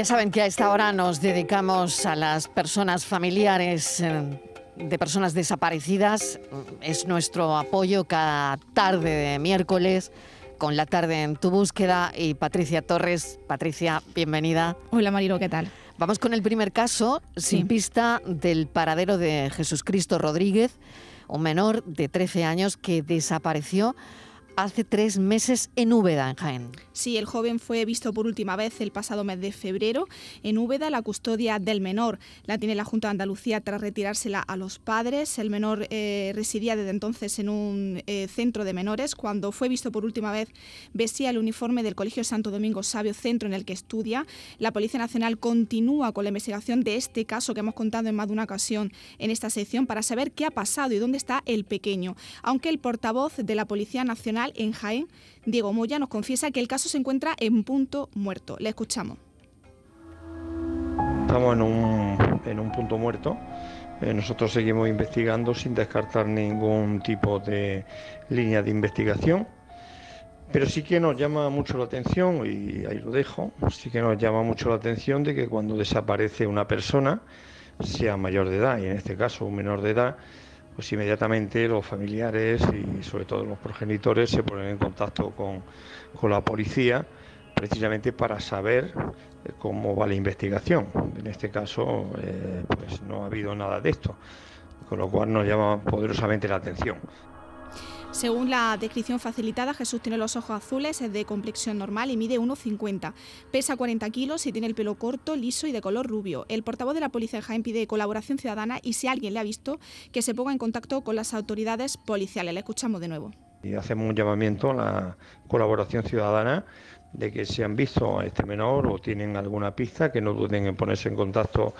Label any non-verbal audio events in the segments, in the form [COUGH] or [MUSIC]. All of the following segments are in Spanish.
Ya saben que a esta hora nos dedicamos a las personas familiares eh, de personas desaparecidas. Es nuestro apoyo cada tarde de miércoles con la tarde en tu búsqueda y Patricia Torres. Patricia, bienvenida. Hola Marilo, ¿qué tal? Vamos con el primer caso, sin pista, del paradero de Jesús Cristo Rodríguez, un menor de 13 años que desapareció hace tres meses en Úbeda, en Jaén. Sí, el joven fue visto por última vez el pasado mes de febrero en Úbeda. La custodia del menor la tiene la Junta de Andalucía tras retirársela a los padres. El menor eh, residía desde entonces en un eh, centro de menores. Cuando fue visto por última vez, vestía el uniforme del Colegio Santo Domingo Sabio, centro en el que estudia. La Policía Nacional continúa con la investigación de este caso que hemos contado en más de una ocasión en esta sección para saber qué ha pasado y dónde está el pequeño. Aunque el portavoz de la Policía Nacional en Jaén, Diego Moya, nos confiesa que el caso se encuentra en punto muerto. Le escuchamos. Estamos en un, punto muerto. Eh, nosotros seguimos investigando sin descartar ningún tipo de línea de investigación. Pero sí que nos llama mucho la atención, y ahí lo dejo, sí que nos llama mucho la atención de que cuando desaparece una persona, sea mayor de edad, y en este caso un menor de edad, pues inmediatamente los familiares y sobre todo los progenitores se ponen en contacto con, la policía precisamente para saber eh, cómo va la investigación. En este caso, eh, pues no ha habido nada de esto, con lo cual nos llama poderosamente la atención. Según la descripción facilitada, Jesús tiene los ojos azules, es de complexión normal y mide 1,50. Pesa 40 kilos y tiene el pelo corto, liso y de color rubio. El portavoz de la policía de Jaén pide colaboración ciudadana y si alguien le ha visto, que se ponga en contacto con las autoridades policiales. Le escuchamos de nuevo. Y hacemos un llamamiento a la colaboración ciudadana de que si han visto a este menor o tienen alguna pista, que no duden en ponerse en contacto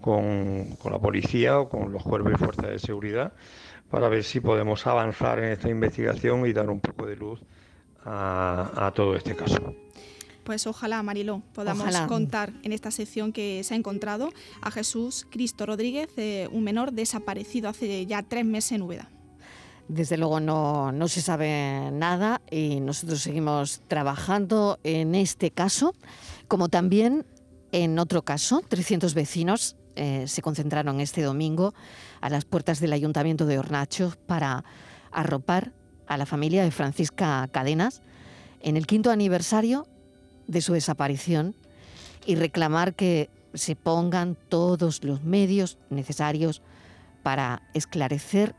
con, con la policía o con los cuerpos y fuerzas de seguridad para ver si podemos avanzar en esta investigación y dar un poco de luz a, todo este caso. Pues ojalá, Mariló, podamos contar en esta sección que se ha encontrado a Jesús Cristo Rodríguez, eh, un menor desaparecido hace ya tres meses en Úbeda. Desde luego no, no se sabe nada y nosotros seguimos trabajando en este caso, como también en otro caso, 300 vecinos eh, se concentraron este domingo a las puertas del Ayuntamiento de Hornacho para arropar a la familia de Francisca Cadenas en el quinto aniversario de su desaparición y reclamar que se pongan todos los medios necesarios para esclarecer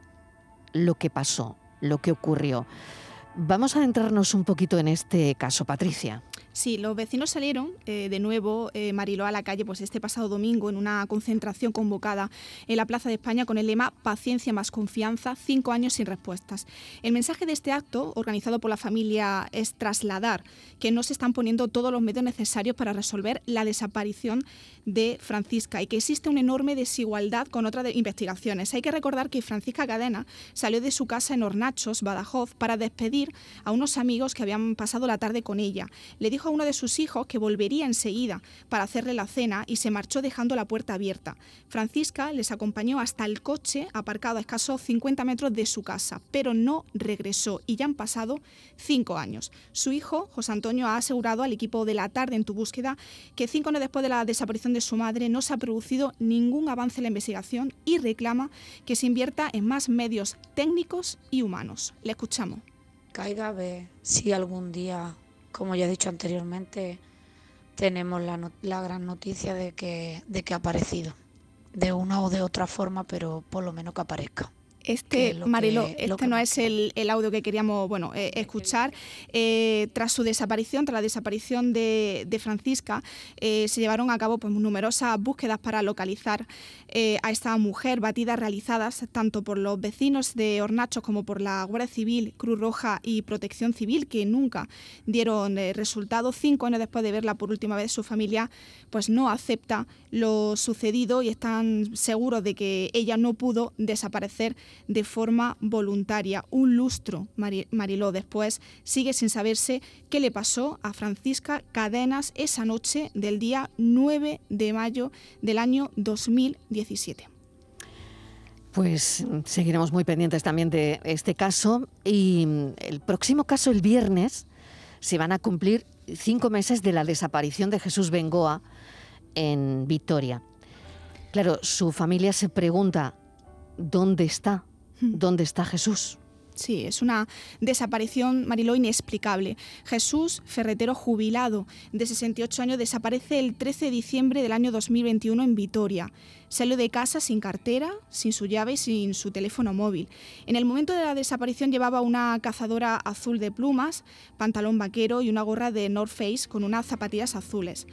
lo que pasó, lo que ocurrió. Vamos a adentrarnos un poquito en este caso, Patricia. Sí, los vecinos salieron eh, de nuevo, eh, Mariló, a la calle pues este pasado domingo en una concentración convocada en la Plaza de España con el lema Paciencia más confianza, cinco años sin respuestas. El mensaje de este acto, organizado por la familia, es trasladar que no se están poniendo todos los medios necesarios para resolver la desaparición de Francisca y que existe una enorme desigualdad con otras investigaciones. Hay que recordar que Francisca Cadena salió de su casa en Hornachos, Badajoz, para despedir a unos amigos que habían pasado la tarde con ella. Le dijo a uno de sus hijos que volvería enseguida para hacerle la cena y se marchó dejando la puerta abierta. Francisca les acompañó hasta el coche aparcado a escasos 50 metros de su casa, pero no regresó y ya han pasado cinco años. Su hijo, José Antonio, ha asegurado al equipo de la tarde en tu búsqueda que cinco años después de la desaparición de su madre no se ha producido ningún avance en la investigación y reclama que se invierta en más medios técnicos y humanos. Le escuchamos. Caiga a ver si algún día como ya he dicho anteriormente, tenemos la, gran noticia de que, de que ha aparecido, de una o de otra forma, pero por lo menos que aparezca. Este, Marilo, este no es el, audio que queríamos bueno, eh, escuchar. Eh, tras su desaparición, tras la desaparición de, Francisca, eh, se llevaron a cabo pues, numerosas búsquedas para localizar a esta mujer, batidas realizadas tanto por los vecinos de Hornachos como por la Guardia Civil, Cruz Roja y Protección Civil, que nunca dieron resultado. Cinco años después de verla por última vez, su familia pues, no acepta lo sucedido y están seguros de que ella no pudo desaparecer de forma voluntaria. Un lustro, Mariló. Después sigue sin saberse qué le pasó a Francisca Cadenas esa noche del día 9 de mayo del año 2017. Pues seguiremos muy pendientes también de este caso y el próximo caso el viernes se van a cumplir cinco meses de la desaparición de Jesús Bengoa en Vitoria. Claro, su familia se pregunta, ¿dónde está? Hmm. ¿Dónde está Jesús? Sí, es una desaparición, Mariló, inexplicable. Jesús, ferretero jubilado de 68 años, desaparece el 13 de diciembre del año 2021 en Vitoria. Salió de casa sin cartera, sin su llave y sin su teléfono móvil. En el momento de la desaparición llevaba una cazadora azul de plumas, pantalón vaquero y una gorra de North Face con unas zapatillas azules.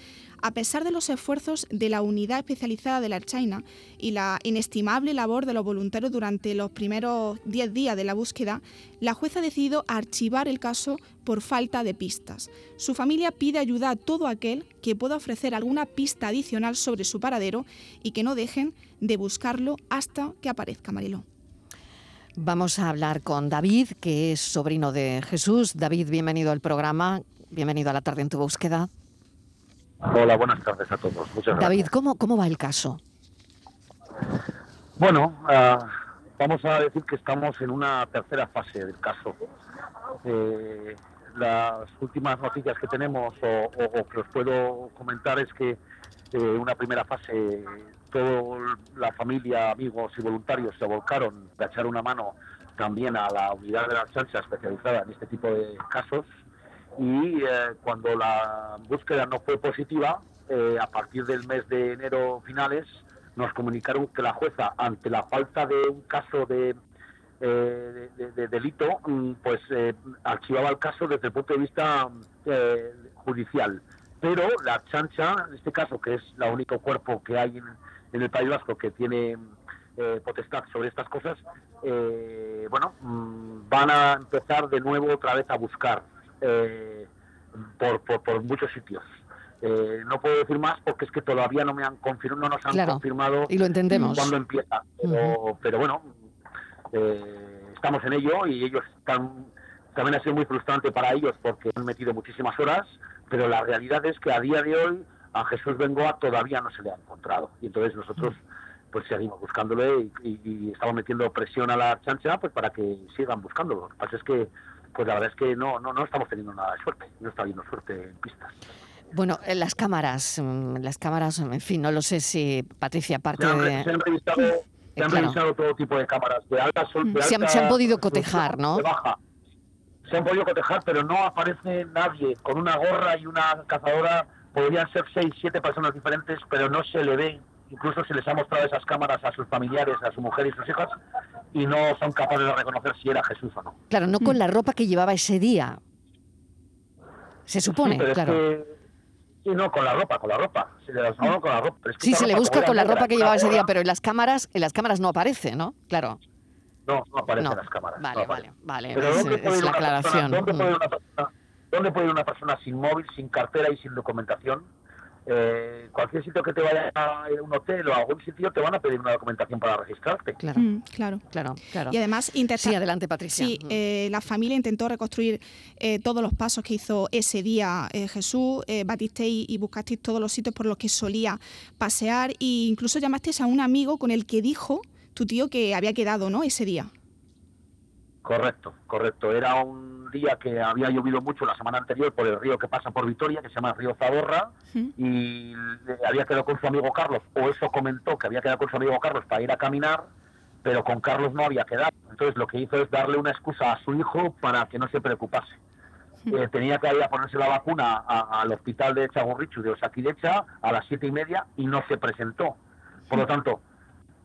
A pesar de los esfuerzos de la unidad especializada de la China y la inestimable labor de los voluntarios durante los primeros 10 días de la búsqueda, la jueza ha decidido archivar el caso por falta de pistas. Su familia pide ayuda a todo aquel que pueda ofrecer alguna pista adicional sobre su paradero y que no dejen de buscarlo hasta que aparezca Mariló. Vamos a hablar con David, que es sobrino de Jesús. David, bienvenido al programa. Bienvenido a la tarde en tu búsqueda. Hola, buenas tardes a todos. Muchas David, gracias. ¿cómo, ¿cómo va el caso? Bueno, ah, vamos a decir que estamos en una tercera fase del caso. Eh, las últimas noticias que tenemos o, o- o que os puedo comentar es que eh, una primera fase toda la familia, amigos y voluntarios se volcaron a echar una mano también a la unidad de la chancha especializada en este tipo de casos y eh, cuando la búsqueda no fue positiva, eh, a partir del mes de enero finales, nos comunicaron que la jueza, ante la falta de un caso de, eh, de, de delito, mm, pues eh, archivaba el caso desde el punto de vista eh, judicial. Pero la chancha, en este caso, que es el único cuerpo que hay en, en el País Vasco que tiene eh, potestad sobre estas cosas, eh, bueno, mm, van a empezar de nuevo otra vez a buscar eh, por, por, por muchos sitios. Eh, no puedo decir más porque es que todavía no me han confirmado, no nos han Claro, confirmado Y lo entendemos. cuándo empieza. Pero, pero bueno, eh, estamos en ello y ellos están. También ha sido muy frustrante para ellos porque han metido muchísimas horas, pero la realidad es que a día de hoy a Jesús Bengoa todavía no se le ha encontrado. Y entonces nosotros pues seguimos buscándole y, y- y estamos metiendo presión a la chancha pues para que sigan buscándolo. Lo que pasa es que pues la verdad es que no, no, no estamos teniendo nada de suerte, no está habiendo suerte en pistas. Bueno, eh, las cámaras, mm, las cámaras, en fin, no lo sé si Patricia, Se aparte han, re- se de... han revisado, se han claro. revisado todo tipo de cámaras, de alta sol, de Se han- se han podido cotejar, ¿no? de baja. Se han podido cotejar, pero no aparece nadie con una gorra y una cazadora. Podrían ser seis, siete personas diferentes, pero no se le ve. Incluso se les ha mostrado esas cámaras a sus familiares, a su mujer y sus hijas, y no son capaces de reconocer si era Jesús o no. Claro, no con la ropa que llevaba ese día. Se supone, Sí, pero es claro. que- sí, no, con la ropa, con la ropa. Se le con la ropa. es que Sí, se le busca con la ropa que llevaba ese día, pero en las cámaras, en las cámaras no aparece, ¿no? Claro. No, no aparecen No. las cámaras. Vale, vale, vale. Pero Es, ¿dónde puede es la persona- aclaración. ¿dónde, Mm. puede ir una persona, dónde puede ir una persona sin móvil, sin cartera y sin documentación? Eh, cualquier sitio que te vaya a un hotel o a algún sitio te van a pedir una documentación para registrarte. Claro, Mm, claro. claro, claro. Y además Sí, adelante, Patricia. Sí, Mm. eh, la familia intentó reconstruir eh, todos los pasos que hizo ese día eh, Jesús. Eh, batisteis y buscasteis todos los sitios por los que solía pasear e incluso llamasteis a un amigo con el que dijo tu tío que había quedado, ¿no? Ese día. Correcto, correcto. Era un día que había llovido mucho la semana anterior por el río que pasa por Vitoria, que se llama Río Zadorra, Ujú. y había quedado con su amigo Carlos, o eso comentó que había quedado con su amigo Carlos para ir a caminar, pero con Carlos no había quedado. Entonces lo que hizo es darle una excusa a su hijo para que no se preocupase. Eh, tenía que ir a ponerse la vacuna al hospital de Chagurrichu de Osakidecha a las siete y media y no se presentó. Por lo tanto,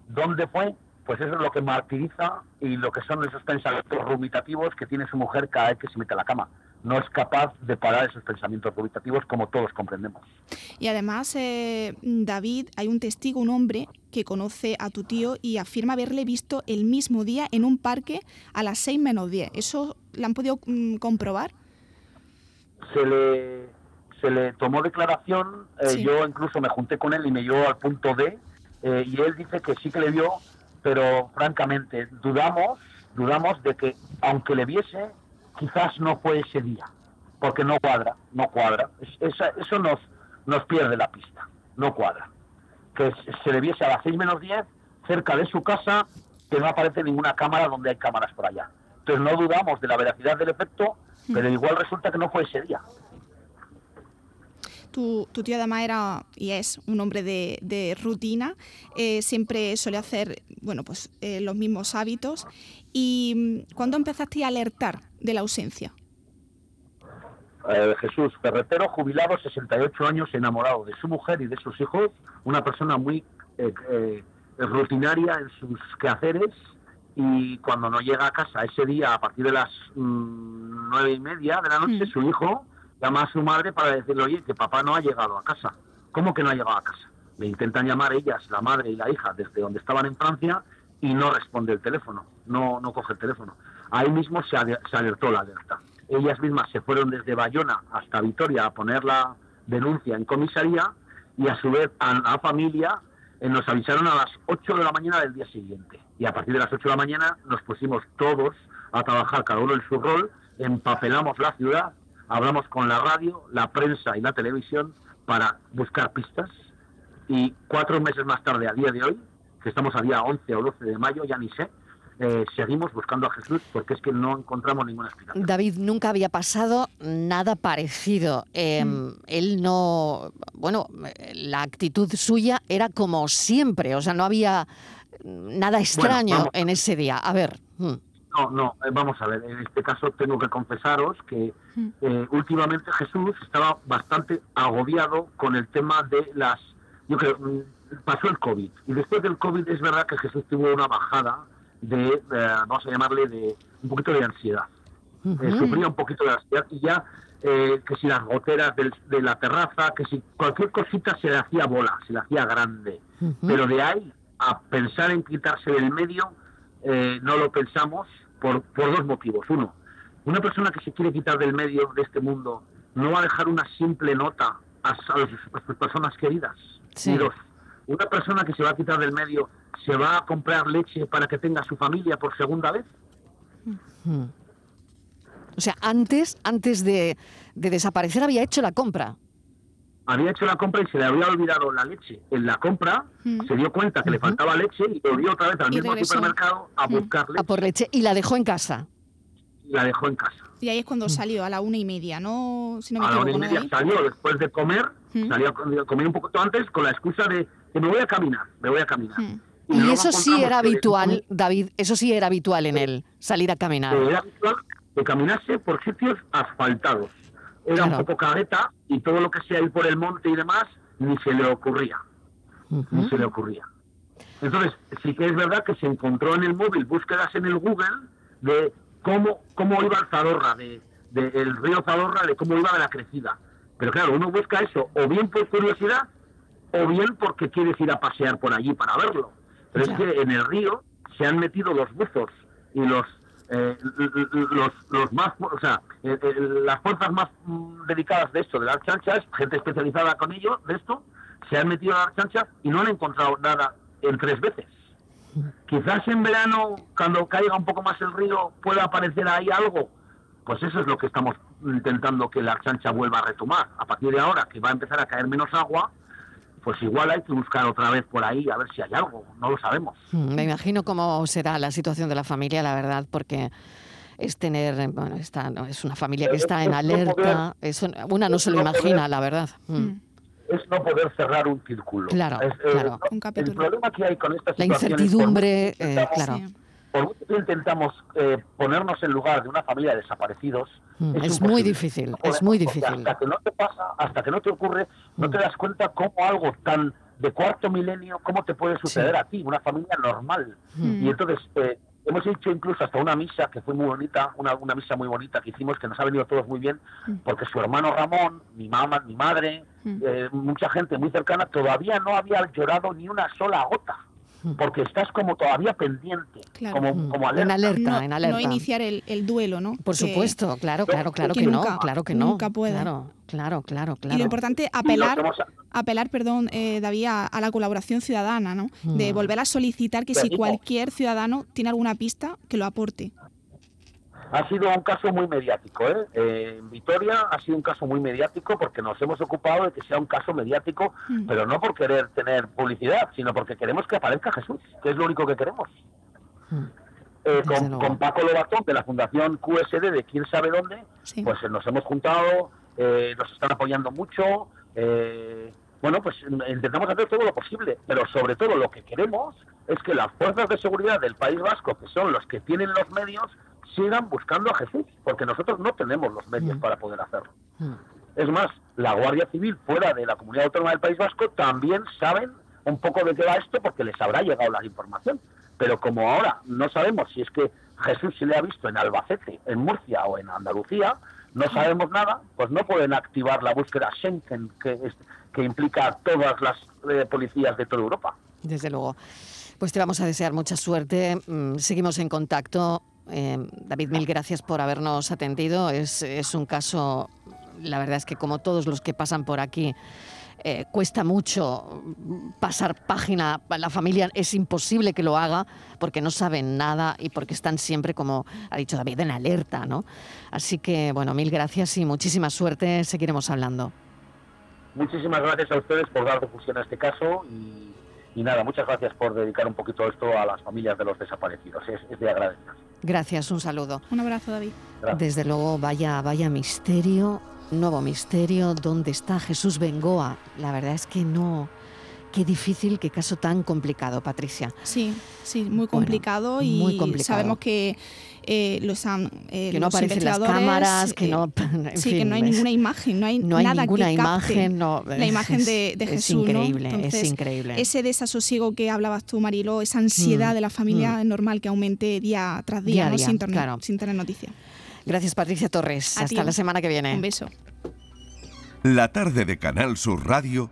¿dónde fue? Pues eso es lo que martiriza y lo que son esos pensamientos rumitativos que tiene su mujer cada vez que se mete a la cama. No es capaz de parar esos pensamientos rumitativos como todos comprendemos. Y además, eh, David, hay un testigo, un hombre que conoce a tu tío y afirma haberle visto el mismo día en un parque a las 6 menos 10. ¿Eso lo han podido mm, comprobar? se le, se le tomó declaración, eh, Sí. yo incluso me junté con él y me llevó al punto D, eh, y él dice que sí que le vio, pero francamente dudamos, dudamos de que aunque le viese, quizás no fue ese día, porque no cuadra, no cuadra. Es- esa- eso nos, nos pierde la pista, no cuadra. Que se- le viese a las 6 menos 10 cerca de su casa, que no aparece ninguna cámara donde hay cámaras por allá. Entonces no dudamos de la veracidad del efecto, pero igual resulta que no fue ese día. Tu, tío además era y es un hombre de, rutina, eh, siempre suele hacer bueno, pues, eh, los mismos hábitos. ¿Y mm, cuándo empezaste a alertar de la ausencia? Eh, Jesús, ferretero jubilado, 68 años, enamorado de su mujer y de sus hijos, una persona muy rutinaria en sus quehaceres y cuando no llega a casa ese día a partir de las mm, nueve y media de la noche, su hijo llama a su madre para decirle, oye, que papá no ha llegado a casa. ¿Cómo que no ha llegado a casa? Le intentan llamar ellas, la madre y la hija, desde donde estaban en Francia y no responde el teléfono, no, no coge el teléfono. Ahí mismo se, alertó la alerta. Ellas mismas se fueron desde Bayona hasta Vitoria a poner la denuncia en comisaría y a su vez a la familia eh, nos avisaron a las 8 de la mañana del día siguiente. Y a partir de las 8 de la mañana nos pusimos todos a trabajar, cada uno en su rol, empapelamos la ciudad, hablamos con la radio, la prensa y la televisión para buscar pistas. Y cuatro meses más tarde, a día de hoy, que estamos a día 11 o 12 de mayo, ya ni sé, eh, seguimos buscando a Jesús porque es que no encontramos ninguna explicación. David, nunca había pasado nada parecido. Em, mm. Él no, bueno, la actitud suya era como siempre, o sea, no había nada extraño en ese día. A ver. Mm. No, no, eh, vamos a ver, en este caso tengo que confesaros que mm. eh, últimamente Jesús estaba bastante agobiado con el tema de las... Yo creo, pasó el COVID y después del COVID es verdad que Jesús tuvo una bajada de, eh, vamos a llamarle, de un poquito de ansiedad. Eh, sufría un poquito de ansiedad y ya eh, que si las goteras de la terraza, que si cualquier cosita se le hacía bola, se le hacía grande. Pero de ahí a pensar en quitarse del medio, no lo pensamos por, por dos motivos. Uno, una persona que se quiere quitar del medio de este mundo no va a dejar una simple nota a, sus personas queridas. Y dos, una persona que se va a quitar del medio se va a comprar leche para que tenga su familia por segunda vez. Hmm. O sea, antes, antes de, desaparecer había hecho la compra. Había hecho la compra y se le había olvidado la leche. En la compra hmm. se dio cuenta que le faltaba leche y volvió otra vez al mismo supermercado a hmm. buscar leche. A por leche y la dejó en casa. La dejó en casa. Y ahí es cuando salió, a la una y media, ¿no? a la una y media salió después de comer, salió a comer un poquito antes con la excusa de que me voy a caminar, me voy a caminar. Y, eso sí era habitual, David, eso sí era habitual en él, salir a caminar. Era habitual que caminase por sitios asfaltados. Era un poco careta y todo lo que sea ir por el monte y demás, ni se le ocurría. Ni se le ocurría. Entonces, sí que es verdad que se encontró en el móvil búsquedas en el Google de cómo, cómo iba el Zadorra, de, el río Zadorra, de cómo iba de la crecida. Pero claro, uno busca eso o bien por curiosidad o bien porque quieres ir a pasear por allí para verlo. Pero es que en el río se han metido los buzos y los eh, los, los más, o sea, eh, eh, las fuerzas más mm, dedicadas de esto, de las chanchas, gente especializada con ello, de esto, se han metido a las chanchas y no han encontrado nada en tres veces. Quizás en verano, cuando caiga un poco más el río, pueda aparecer ahí algo. Pues eso es lo que estamos intentando que la chancha vuelva a retomar. A partir de ahora, que va a empezar a caer menos agua, pues igual hay que buscar otra vez por ahí a ver si hay algo, no lo sabemos. Mm, me imagino cómo será la situación de la familia, la verdad, porque es tener, bueno, está, es una familia que está en alerta, una no se lo imagina, la verdad. Mm. Es no poder cerrar un círculo. Claro, eh, claro. el problema que hay con esta La incertidumbre, eh, claro por mucho que intentamos eh, ponernos en lugar de una familia de desaparecidos, mm, es, muy difícil, es muy difícil. Hasta que no te pasa, hasta que no te ocurre, no mm. te das cuenta cómo algo tan de cuarto milenio, cómo te puede suceder a ti, una familia normal. Mm. Y entonces, eh, hemos hecho incluso hasta una misa que fue muy bonita, una, una misa muy bonita que hicimos, que nos ha venido a todos muy bien, porque su hermano Ramón, mi mamá, mi madre, eh, mucha gente muy cercana, todavía no había llorado ni una sola gota porque estás como todavía pendiente, como, como alerta. En alerta, en alerta. No iniciar el, duelo, ¿no? Por supuesto, claro, claro, claro que, no, claro que no. Nunca puede. Claro, claro, claro, claro. Y lo importante, apelar, apelar perdón, eh, David, a, la colaboración ciudadana, ¿no? De volver a solicitar que si cualquier ciudadano tiene alguna pista, que lo aporte. Ha sido un caso muy mediático, ¿eh? ¿eh? En Vitoria ha sido un caso muy mediático porque nos hemos ocupado de que sea un caso mediático, mm. pero no por querer tener publicidad, sino porque queremos que aparezca Jesús, que es lo único que queremos. Mm. Eh, con, Paco Lobatón de la Fundación QSD de quién sabe dónde, pues nos hemos juntado, eh, nos están apoyando mucho, Eh, bueno, pues intentamos hacer todo lo posible, pero sobre todo lo que queremos es que las fuerzas de seguridad del País Vasco, que son los que tienen los medios, sigan buscando a Jesús, porque nosotros no tenemos los medios mm. para poder hacerlo. Mm. Es más, la Guardia Civil fuera de la comunidad autónoma del País Vasco también saben un poco de qué va esto porque les habrá llegado la información. Pero como ahora no sabemos si es que Jesús se le ha visto en Albacete, en Murcia o en Andalucía, no sabemos nada, pues no pueden activar la búsqueda Schengen que, que implica a todas las eh, policías de toda Europa. Desde luego. Pues te vamos a desear mucha suerte. Mm, seguimos en contacto. Eh, David, mil gracias por habernos atendido. Es, un caso, la verdad es que como todos los que pasan por aquí, eh, cuesta mucho pasar página. La familia es imposible que lo haga porque no saben nada y porque están siempre, como ha dicho David, en alerta, ¿no? Así que, bueno, mil gracias y muchísima suerte. Seguiremos hablando. Muchísimas gracias a ustedes por dar difusión a este caso y, nada, muchas gracias por dedicar un poquito esto a las familias de los desaparecidos. Es, de agradecer. Gracias, un saludo. Un abrazo, David. Desde luego, vaya, vaya misterio nuevo misterio, ¿dónde está Jesús Bengoa? La verdad es que no, Qué difícil, qué caso tan complicado, Patricia. Sí, sí, muy complicado y sabemos que eh, los han eh, que no aparecen las cámaras, que no, [LAUGHS] eh, sí, que no hay ninguna imagen, no hay, no hay nada ninguna que imagen, no, la imagen de, de Jesús. Es increíble, es increíble. Ese desasosiego que hablabas tú, Marilo, esa ansiedad mm, de la familia mm. normal que aumente día tras día, sin, sin tener noticias. Gracias, Patricia Torres. Hasta la semana que viene. Un beso. La tarde de Canal Sur Radio